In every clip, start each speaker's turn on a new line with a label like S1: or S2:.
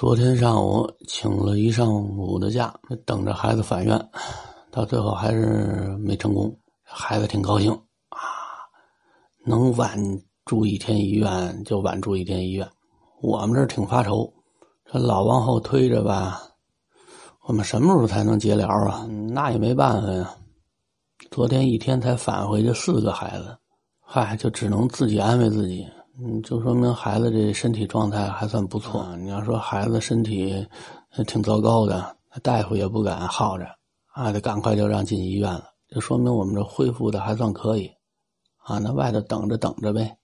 S1: 昨天上午请了一上午的假，等着孩子返院，到最后还是没成功。孩子挺高兴啊，能晚住一天医院就晚住一天医院。我们这挺发愁，这老往后推着吧，我们什么时候才能结疗啊？那也没办法呀。昨天一天才返回去四个孩子，嗨，就只能自己安慰自己。嗯，就说明孩子这身体状态还算不错。你要说孩子身体挺糟糕的，大夫也不敢耗着啊，得赶快就让进医院了。就说明我们这恢复的还算可以啊。那外头等着等着呗。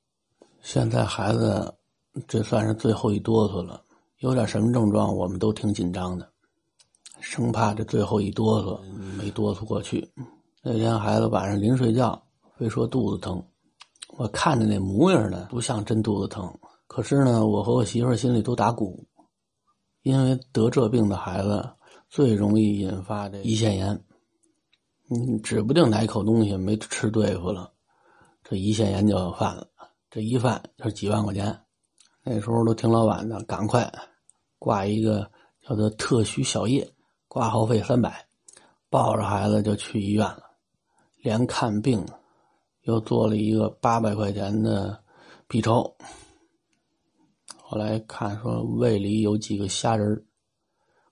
S1: 现在孩子这算是最后一哆嗦了，有点什么症状，我们都挺紧张的，生怕这最后一哆嗦没哆嗦过去。那天孩子晚上临睡觉，非说肚子疼。我看着那模样呢，不像真肚子疼。可是呢，我和我媳妇心里都打鼓，因为得这病的孩子最容易引发这胰腺炎。嗯，指不定哪口东西没吃对付了，这胰腺炎就要犯了。这一犯就是几万块钱。那时候都听老板的，赶快挂一个叫做特需小叶，挂号费三百，抱着孩子就去医院了，连看病。又做了一个八百块钱的 B 超，后来看说胃里有几个虾仁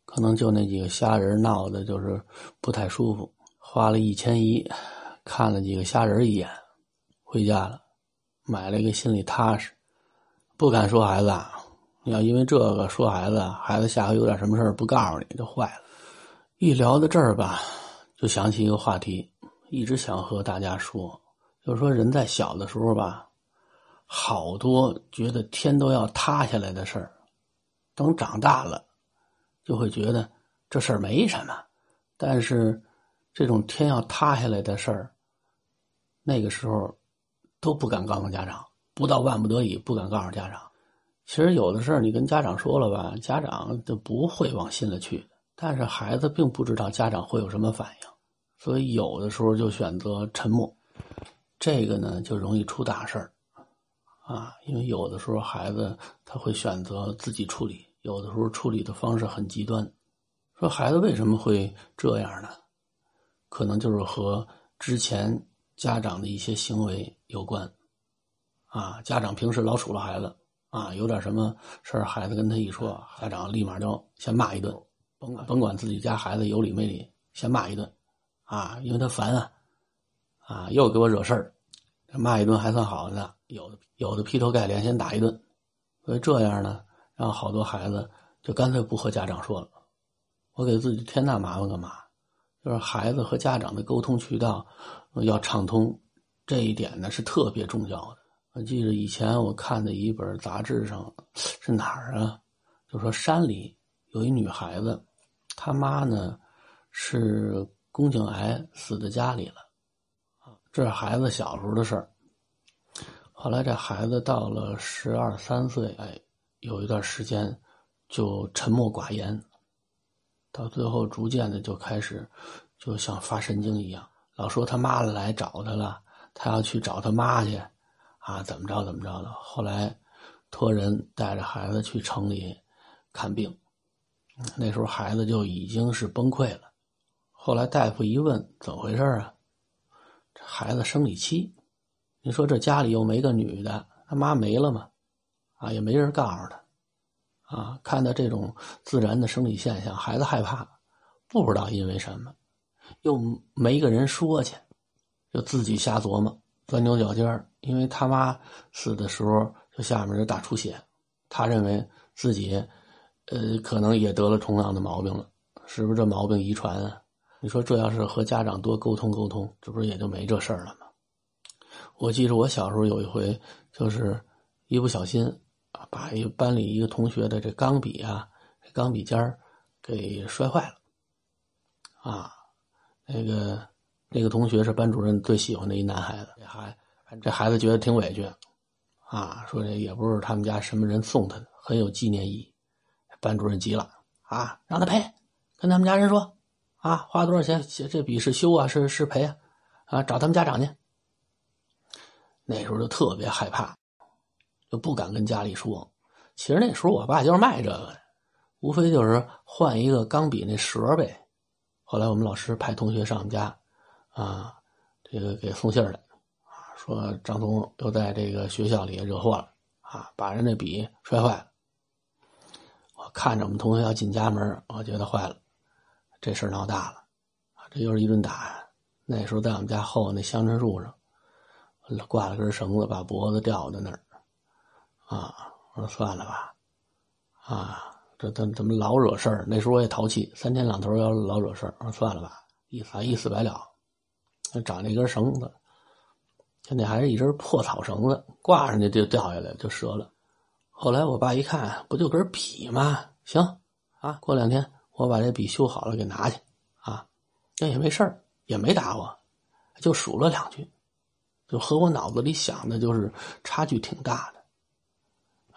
S1: 可能就那几个虾仁闹的，就是不太舒服。花了一千一，看了几个虾仁一眼，回家了，买了一个心里踏实，不敢说孩子。你要因为这个说孩子，孩子下回有点什么事不告诉你就坏了。一聊到这儿吧，就想起一个话题，一直想和大家说。就是说，人在小的时候吧，好多觉得天都要塌下来的事儿，等长大了，就会觉得这事儿没什么。但是，这种天要塌下来的事儿，那个时候都不敢告诉家长，不到万不得已不敢告诉家长。其实有的事儿你跟家长说了吧，家长就不会往心里去。但是孩子并不知道家长会有什么反应，所以有的时候就选择沉默。这个呢，就容易出大事儿，啊，因为有的时候孩子他会选择自己处理，有的时候处理的方式很极端。说孩子为什么会这样呢？可能就是和之前家长的一些行为有关，啊，家长平时老数落孩子，啊，有点什么事儿，孩子跟他一说，家长立马就先骂一顿，甭管甭管自己家孩子有理没理，先骂一顿，啊，因为他烦啊，啊，又给我惹事儿。骂一顿还算好的，有的有的劈头盖脸先打一顿，所以这样呢，让好多孩子就干脆不和家长说了。我给自己添那麻烦干嘛？就是孩子和家长的沟通渠道要畅通，这一点呢是特别重要的。我记得以前我看的一本杂志上是哪儿啊？就说山里有一女孩子，她妈呢是宫颈癌死在家里了。这是孩子小时候的事儿。后来这孩子到了十二三岁，哎，有一段时间就沉默寡言，到最后逐渐的就开始就像发神经一样，老说他妈来找他了，他要去找他妈去，啊，怎么着怎么着的。后来托人带着孩子去城里看病，那时候孩子就已经是崩溃了。后来大夫一问，怎么回事啊？孩子生理期，你说这家里又没个女的，他妈没了吗？啊，也没人告诉他，啊，看到这种自然的生理现象，孩子害怕，不知道因为什么，又没个人说去，就自己瞎琢磨，钻牛角尖儿。因为他妈死的时候就下面是大出血，他认为自己，呃，可能也得了同样的毛病了，是不是这毛病遗传啊？你说这要是和家长多沟通沟通，这不是也就没这事儿了吗？我记着我小时候有一回，就是一不小心，把一班里一个同学的这钢笔啊，钢笔尖儿给摔坏了。啊，那个那个同学是班主任最喜欢的一男孩子，这孩这孩子觉得挺委屈，啊，说这也不是他们家什么人送他的，很有纪念意义。班主任急了，啊，让他赔，跟他们家人说。啊，花多少钱？这笔是修啊，是是赔啊？啊，找他们家长去。那时候就特别害怕，就不敢跟家里说。其实那时候我爸就是卖这个的，无非就是换一个钢笔那舌呗。后来我们老师派同学上我们家，啊，这个给送信儿来，啊，说张总又在这个学校里惹祸了，啊，把人那笔摔坏了。我看着我们同学要进家门，我觉得坏了，这事闹大了，这又是一顿打。那时候在我们家后那香椿树上挂了根绳子，把脖子吊在那儿，啊，我说算了吧，啊。这怎怎么老惹事儿？那时候我也淘气，三天两头要老惹事儿。我说算了吧，一死一死百了。找那根绳子，那还是一根破草绳子，挂上去就掉下来就折了。后来我爸一看，不就根笔吗？行啊，过两天我把这笔修好了给拿去啊，那也没事儿，也没打我，就数了两句，就和我脑子里想的就是差距挺大的。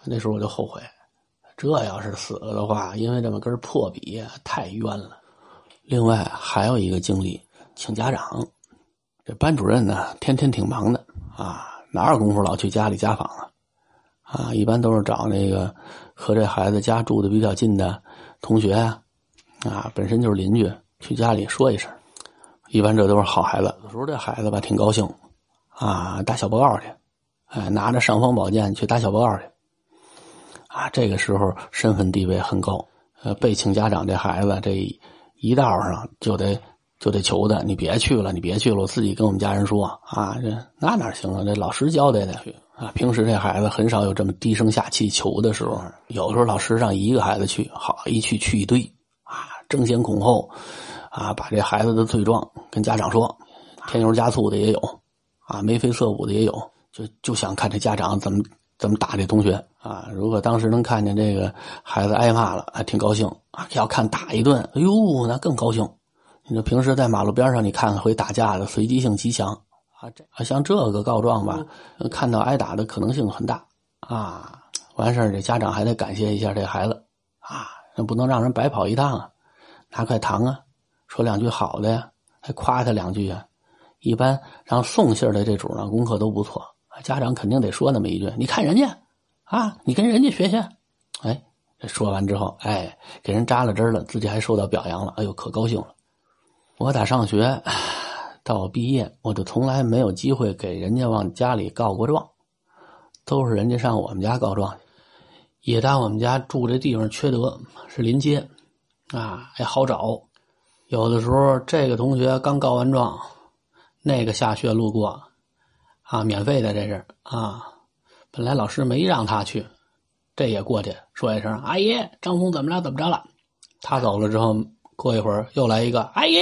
S1: 那时候我就后悔。这要是死了的话，因为这么根破笔太冤了。另外还有一个经历，请家长。这班主任呢，天天挺忙的啊，哪有功夫老去家里家访啊？啊，一般都是找那个和这孩子家住的比较近的同学啊，啊，本身就是邻居，去家里说一声。一般这都是好孩子，有时候这孩子吧挺高兴啊，打小报告去，哎，拿着尚方宝剑去打小报告去。啊，这个时候身份地位很高，呃，被请家长这孩子这一道上就得就得求他，你别去了，你别去了，我自己跟我们家人说啊，这那哪行啊？这老师交代的啊。平时这孩子很少有这么低声下气求的时候，有时候老师让一个孩子去，好一去去一堆，争先恐后啊，把这孩子的罪状跟家长说，添油加醋的也有啊，眉飞色舞的也有，就就想看这家长怎么。怎么打这同学啊？如果当时能看见这个孩子挨骂了，还挺高兴啊。要看打一顿，哎呦，那更高兴。你说平时在马路边上，你看看会打架的，随机性极强啊。这啊，像这个告状吧，看到挨打的可能性很大啊。完事儿，这家长还得感谢一下这孩子啊，那不能让人白跑一趟啊。拿块糖啊，说两句好的呀，还夸他两句啊。一般让送信的这主呢，功课都不错。家长肯定得说那么一句：“你看人家，啊，你跟人家学学。”哎，说完之后，哎，给人扎了针了，自己还受到表扬了，哎呦，可高兴了。我打上学到我毕业，我就从来没有机会给人家往家里告过状，都是人家上我们家告状去。也当我们家住这地方缺德，是临街，啊，也好找。有的时候这个同学刚告完状，那个下学路过。啊，免费的这是啊，本来老师没让他去，这也过去说一声：“阿姨，张峰怎么着怎么着了？”他走了之后，过一会儿又来一个：“阿姨，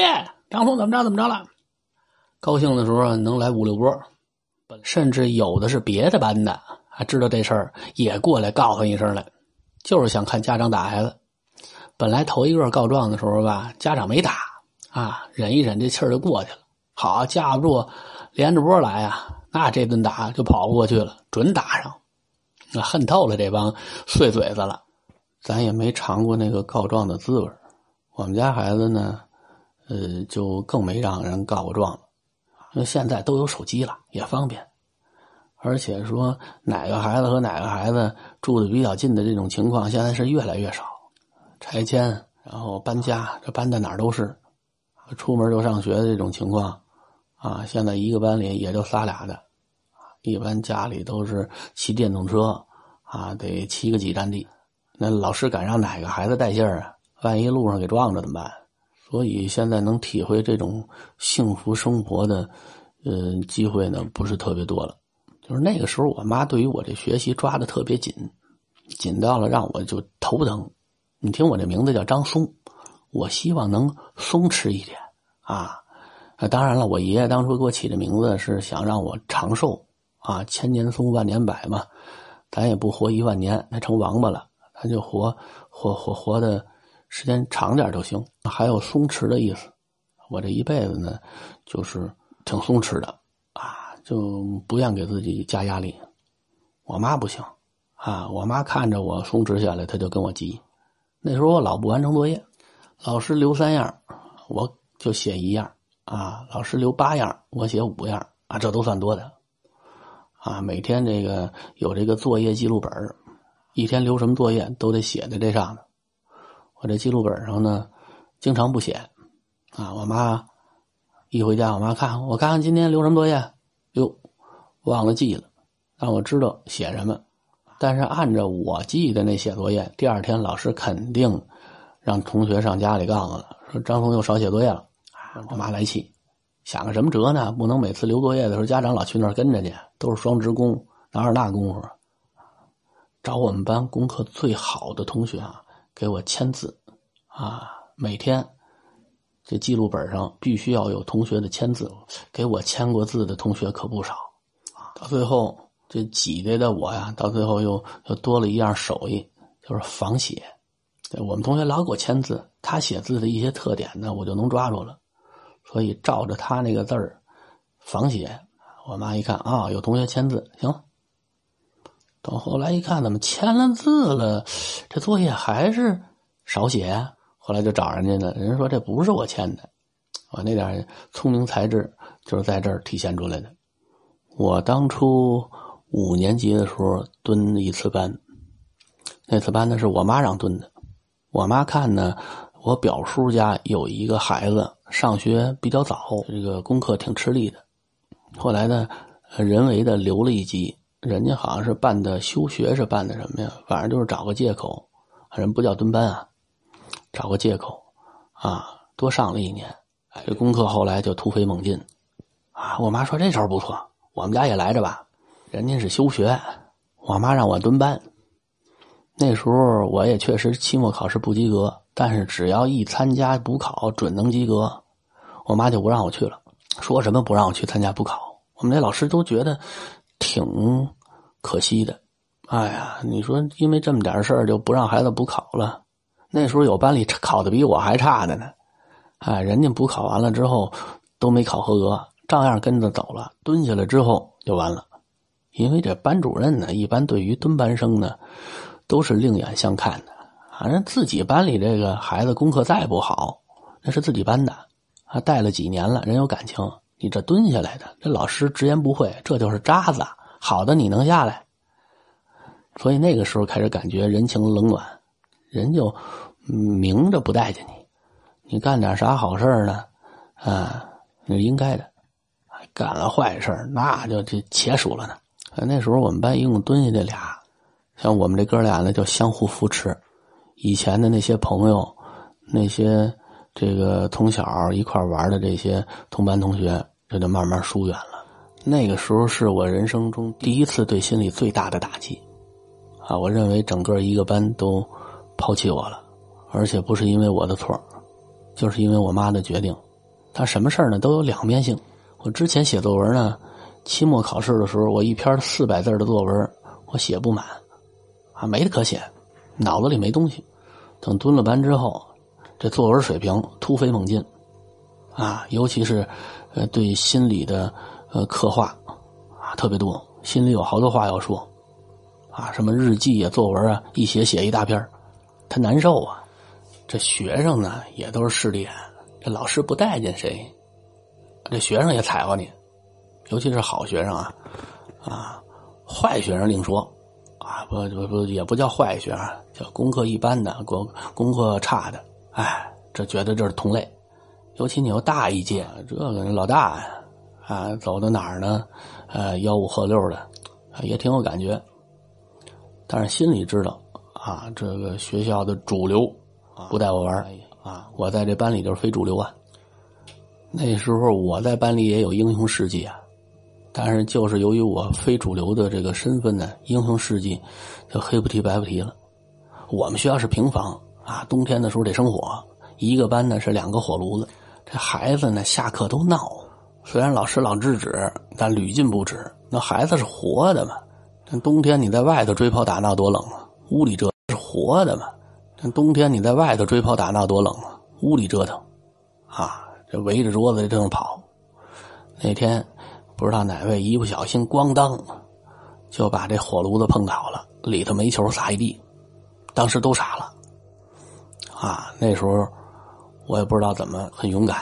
S1: 张峰怎么着怎么着了？”高兴的时候能来五六波，甚至有的是别的班的，还知道这事儿也过来告诉一声来，就是想看家长打孩子。本来头一个告状的时候吧，家长没打啊，忍一忍这气儿就过去了。好，架不住连着波来啊。那这顿打就跑不过去了，准打上，那恨透了这帮碎嘴子了。咱也没尝过那个告状的滋味我们家孩子呢，呃，就更没让人告过状了。因为现在都有手机了，也方便。而且说哪个孩子和哪个孩子住的比较近的这种情况，现在是越来越少。拆迁，然后搬家，这搬到哪儿都是。出门就上学的这种情况，啊，现在一个班里也就仨俩的。一般家里都是骑电动车，啊，得骑个几站地。那老师敢让哪个孩子带信儿啊？万一路上给撞着怎么办？所以现在能体会这种幸福生活的，呃，机会呢不是特别多了。就是那个时候，我妈对于我这学习抓的特别紧，紧到了让我就头疼。你听我这名字叫张松，我希望能松弛一点啊。当然了，我爷爷当初给我起这名字是想让我长寿。啊，千年松，万年柏嘛，咱也不活一万年，那成王八了，咱就活活活活的时间长点就行。还有松弛的意思，我这一辈子呢，就是挺松弛的啊，就不愿给自己加压力。我妈不行啊，我妈看着我松弛下来，她就跟我急。那时候我老不完成作业，老师留三样，我就写一样啊；老师留八样，我写五样啊，这都算多的。啊，每天这个有这个作业记录本一天留什么作业都得写在这上头。我这记录本上呢，经常不写。啊，我妈一回家，我妈看我看看今天留什么作业，哟，忘了记了，让我知道写什么。但是按照我记的那写作业，第二天老师肯定让同学上家里告诉了，说张松又少写作业了。我妈来气，想个什么辙呢？不能每次留作业的时候，家长老去那儿跟着去，都是双职工，哪有那功夫？找我们班功课最好的同学啊，给我签字啊，每天这记录本上必须要有同学的签字，给我签过字的同学可不少。到最后。这挤兑的我呀，到最后又又多了一样手艺，就是仿写。我们同学老给我签字，他写字的一些特点呢，我就能抓住了，所以照着他那个字儿仿写。我妈一看啊，有同学签字，行。等后来一看，怎么签了字了，这作业还是少写。后来就找人家呢，人家说这不是我签的，我那点聪明才智就是在这儿体现出来的。我当初。五年级的时候蹲一次班，那次班呢是我妈让蹲的。我妈看呢，我表叔家有一个孩子上学比较早，这个功课挺吃力的。后来呢，人为的留了一级，人家好像是办的休学，是办的什么呀？反正就是找个借口，人不叫蹲班啊，找个借口啊，多上了一年。这功课后来就突飞猛进啊！我妈说这招不错，我们家也来着吧。人家是休学，我妈让我蹲班。那时候我也确实期末考试不及格，但是只要一参加补考，准能及格。我妈就不让我去了，说什么不让我去参加补考。我们那老师都觉得挺可惜的。哎呀，你说因为这么点事儿就不让孩子补考了？那时候有班里考的比我还差的呢。哎，人家补考完了之后都没考合格，照样跟着走了。蹲下来之后就完了。因为这班主任呢，一般对于蹲班生呢，都是另眼相看的。反正自己班里这个孩子功课再不好，那是自己班的，啊，带了几年了，人有感情。你这蹲下来的，这老师直言不讳，这就是渣子。好的，你能下来。所以那个时候开始感觉人情冷暖，人就明着不待见你。你干点啥好事呢？啊，那是应该的。干了坏事那就这且数了呢。那时候我们班一共蹲下这俩，像我们这哥俩呢，就相互扶持。以前的那些朋友，那些这个从小一块玩的这些同班同学，这就慢慢疏远了。那个时候是我人生中第一次对心理最大的打击啊！我认为整个一个班都抛弃我了，而且不是因为我的错，就是因为我妈的决定。他什么事呢都有两面性。我之前写作文呢。期末考试的时候，我一篇四百字的作文，我写不满，啊，没得可写，脑子里没东西。等蹲了班之后，这作文水平突飞猛进，啊，尤其是呃对心理的呃刻画啊特别多，心里有好多话要说，啊，什么日记啊、作文啊，一写写一大篇他难受啊。这学生呢也都是势利眼，这老师不待见谁，这学生也踩过你。尤其是好学生啊，啊，坏学生另说，啊，不不不，也不叫坏学生，叫功课一般的，功功课差的，哎，这觉得这是同类。尤其你又大一届，这个老大呀，啊，走到哪儿呢，呃，吆五喝六的，也挺有感觉。但是心里知道，啊，这个学校的主流不带我玩啊，我在这班里就是非主流啊。那时候我在班里也有英雄事迹啊。但是，就是由于我非主流的这个身份呢，英雄事迹就黑不提白不提了。我们学校是平房啊，冬天的时候得生火，一个班呢是两个火炉子。这孩子呢下课都闹，虽然老师老制止，但屡禁不止。那孩子是活的嘛？那冬天你在外头追跑打闹多冷啊！屋里折是活的嘛？那冬天你在外头追跑打闹多冷啊！屋里折腾，啊，这围着桌子这么跑。那天。不知道哪位一不小心，咣当，就把这火炉子碰倒了，里头煤球撒一地，当时都傻了。啊，那时候我也不知道怎么很勇敢，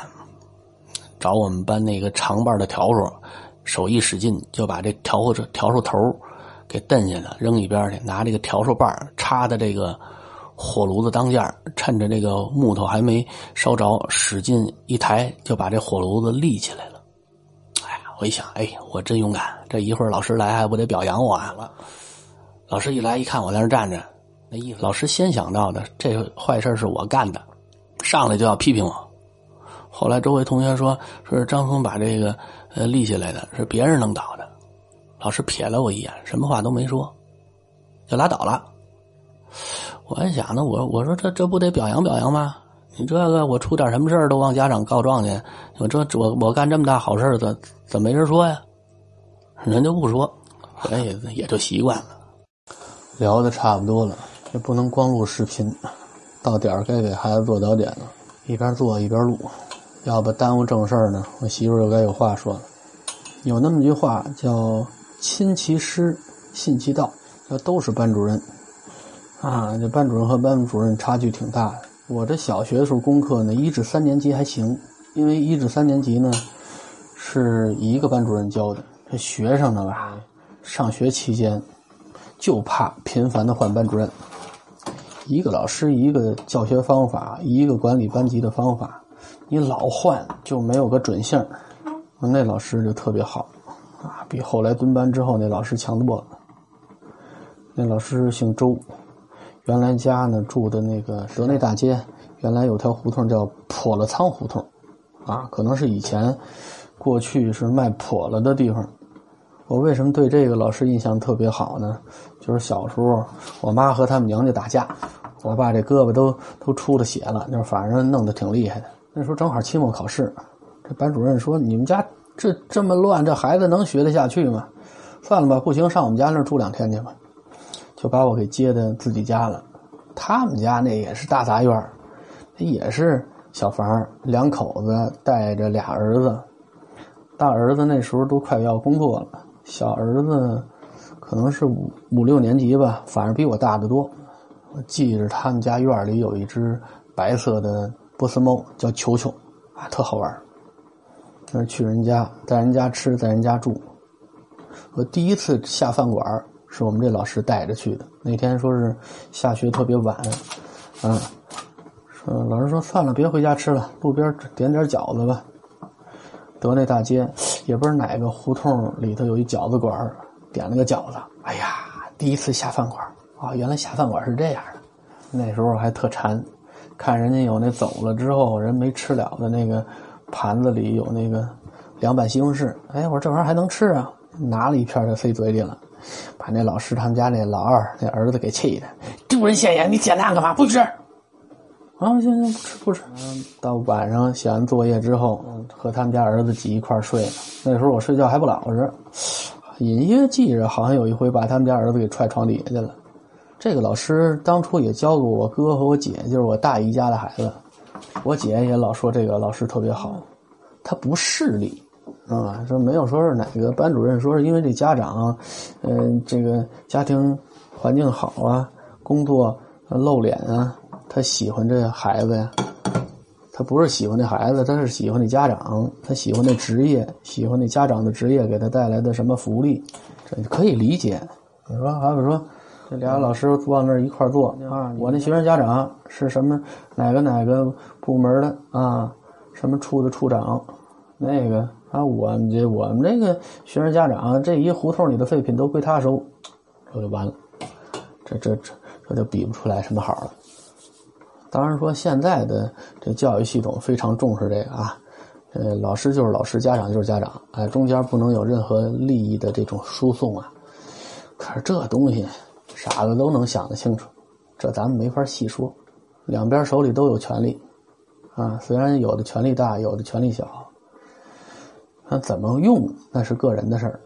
S1: 找我们班那个长把的笤帚，手一使劲就把这笤帚笤帚头给蹬下来，扔一边去，拿这个笤帚把插在这个火炉子当间趁着这个木头还没烧着，使劲一抬，就把这火炉子立起来了。我一想，哎，我真勇敢！这一会儿老师来，还不得表扬我啊？老师一来一看我在那站着，那意思，老师先想到的，这坏事是我干的，上来就要批评我。后来周围同学说，说是张峰把这个呃立起来的，是别人弄倒的。老师瞥了我一眼，什么话都没说，就拉倒了。我还想呢，我我说这这不得表扬表扬吗？你这个我出点什么事儿都往家长告状去，我这我我干这么大好事怎怎没人说呀？人就不说，人也也就习惯了。聊的差不多了，也不能光录视频，到点儿该给孩子做早点了，一边做一边录，要不耽误正事儿呢。我媳妇又该有话说了，有那么句话叫“亲其师，信其道”，这都是班主任。啊，这班主任和班主任差距挺大的。我这小学的时候功课呢，一至三年级还行，因为一至三年级呢是一个班主任教的。这学生呢吧，上学期间就怕频繁的换班主任，一个老师一个教学方法，一个管理班级的方法，你老换就没有个准性。那老师就特别好，啊，比后来蹲班之后那老师强多了。那老师姓周。原来家呢住的那个德内大街，原来有条胡同叫破了仓胡同，啊，可能是以前过去是卖破了的地方。我为什么对这个老师印象特别好呢？就是小时候我妈和他们娘家打架，我爸这胳膊都都出了血了，就是反正弄得挺厉害的。那时候正好期末考试，这班主任说：“你们家这这么乱，这孩子能学得下去吗？算了吧，不行，上我们家那住两天去吧。”就把我给接到自己家了，他们家那也是大杂院那也是小房两口子带着俩儿子，大儿子那时候都快要工作了，小儿子可能是五五六年级吧，反正比我大得多。我记着他们家院里有一只白色的波斯猫，叫球球，啊，特好玩那去人家，在人家吃，在人家住。我第一次下饭馆是我们这老师带着去的。那天说是下学特别晚，嗯，说老师说算了，别回家吃了，路边点点饺子吧。德内大街也不知道哪个胡同里头有一饺子馆，点了个饺子。哎呀，第一次下饭馆啊，原来下饭馆是这样的。那时候还特馋，看人家有那走了之后人没吃了的那个盘子里有那个凉拌西红柿。哎，我说这玩意儿还能吃啊，拿了一片就塞嘴里了。把那老师他们家那老二那儿子给气的，丢人现眼！你捡那干嘛？不吃！啊，行行，不吃不吃。到晚上写完作业之后，和他们家儿子挤一块睡了。那时候我睡觉还不老实，隐约记着好像有一回把他们家儿子给踹床底下去了。这个老师当初也教过我哥和我姐，就是我大姨家的孩子。我姐也老说这个老师特别好，他不势利。啊，说没有说是哪个班主任说是因为这家长，嗯，这个家庭环境好啊，工作露脸啊，他喜欢这孩子呀。他不是喜欢那孩子，他是喜欢那家长，他喜欢那职业，喜欢那家长的职业给他带来的什么福利，这可以理解。你说，还有说这俩老师往那一块坐啊，我那学生家长是什么哪个哪个部门的啊，什么处的处长，那个。啊，我这我们这个学生家长，这一胡同里的废品都归他收，这就完了，这这这这就比不出来什么好了。当然说现在的这教育系统非常重视这个啊，呃，老师就是老师，家长就是家长，哎，中间不能有任何利益的这种输送啊。可是这东西傻子都能想得清楚，这咱们没法细说。两边手里都有权利啊，虽然有的权力大，有的权力小。那怎么用那是个人的事儿，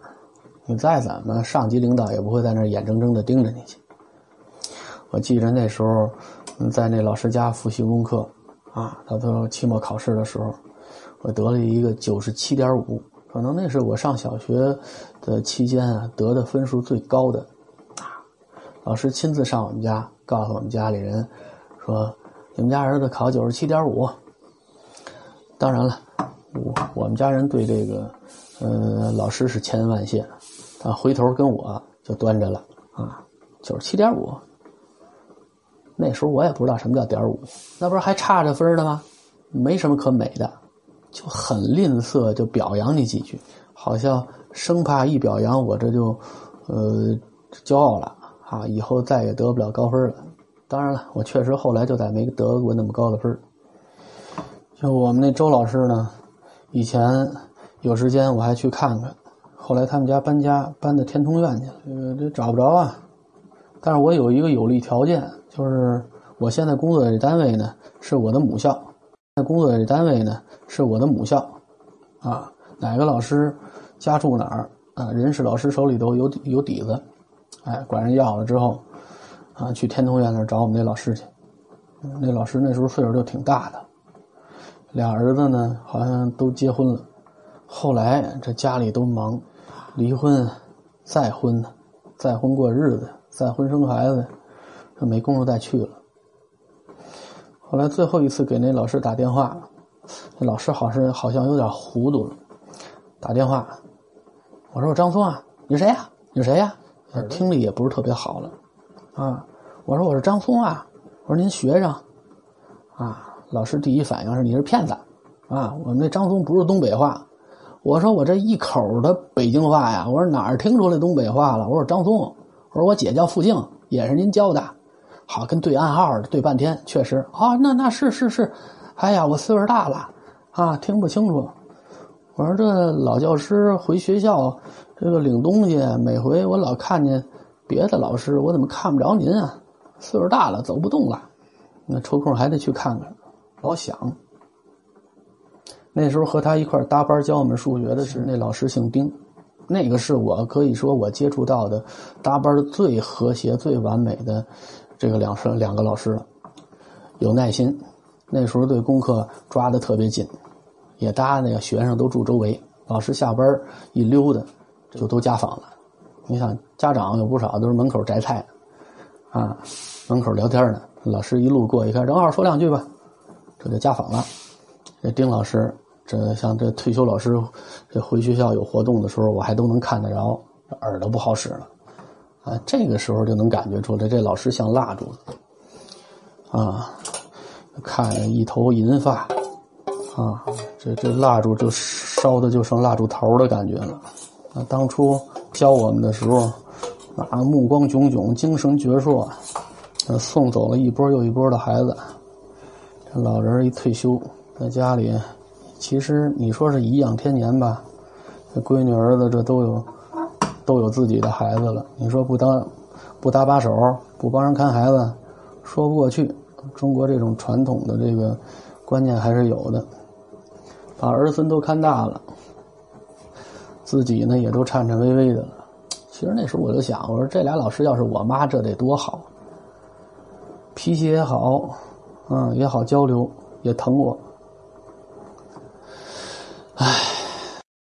S1: 你再怎么上级领导也不会在那眼睁睁的盯着你去。我记着那时候在那老师家复习功课啊，他都期末考试的时候，我得了一个九十七点五，可能那是我上小学的期间啊得的分数最高的啊。老师亲自上我们家，告诉我们家里人说：“你们家儿子考九十七点五。”当然了。我我们家人对这个，呃，老师是千恩万谢，他回头跟我就端着了啊，九十七点五，那时候我也不知道什么叫点五，那不是还差着分的吗？没什么可美的，就很吝啬，就表扬你几句，好像生怕一表扬我这就，呃，骄傲了啊，以后再也得不了高分了。当然了，我确实后来就再没得过那么高的分就我们那周老师呢，以前有时间我还去看看，后来他们家搬家搬到天通苑去了，这找不着啊。但是我有一个有利条件，就是我现在工作的这单位呢是我的母校，在工作的这单位呢是我的母校，啊，哪个老师家住哪儿啊？人事老师手里头有有底子，哎，管人要了之后。啊，去天通苑那儿找我们那老师去。那老师那时候岁数就挺大的，俩儿子呢好像都结婚了。后来这家里都忙，离婚、再婚、再婚过日子、再婚生孩子，这没工夫再去了。后来最后一次给那老师打电话，那老师好像好像有点糊涂了，打电话，我说我张松啊，你谁呀？你谁呀？听力也不是特别好了。啊，我说我是张松啊，我说您学生，啊，老师第一反应是你是骗子，啊，我们那张松不是东北话，我说我这一口的北京话呀，我说哪儿听出来东北话了？我说张松，我说我姐叫付静，也是您教的，好跟对暗号对半天，确实啊，那那是是是，哎呀，我岁数大了，啊，听不清楚，我说这老教师回学校这个领东西，每回我老看见。别的老师我怎么看不着您啊？岁数大了走不动了，那抽空还得去看看。老想，那时候和他一块搭班教我们数学的是那老师姓丁，那个是我可以说我接触到的搭班最和谐、最完美的这个两师两个老师了。有耐心，那时候对功课抓的特别紧，也搭那个学生都住周围，老师下班一溜达就都家访了。你想，家长有不少都是门口摘菜，啊，门口聊天呢。老师一路过一看，正好说两句吧，这就家访了。这丁老师，这像这退休老师，这回学校有活动的时候，我还都能看得着，耳朵不好使了。啊，这个时候就能感觉出来，这老师像蜡烛，啊，看一头银发，啊，这这蜡烛就烧的就剩蜡烛头的感觉了。啊，当初。教我们的时候，啊，目光炯炯，精神矍铄，送走了一波又一波的孩子。这老人一退休，在家里，其实你说是颐养天年吧，这闺女儿子这都有，都有自己的孩子了。你说不当，不搭把手，不帮人看孩子，说不过去。中国这种传统的这个观念还是有的，把儿孙都看大了。自己呢也都颤颤巍巍的了。其实那时候我就想，我说这俩老师要是我妈，这得多好。脾气也好，嗯，也好交流，也疼我。唉。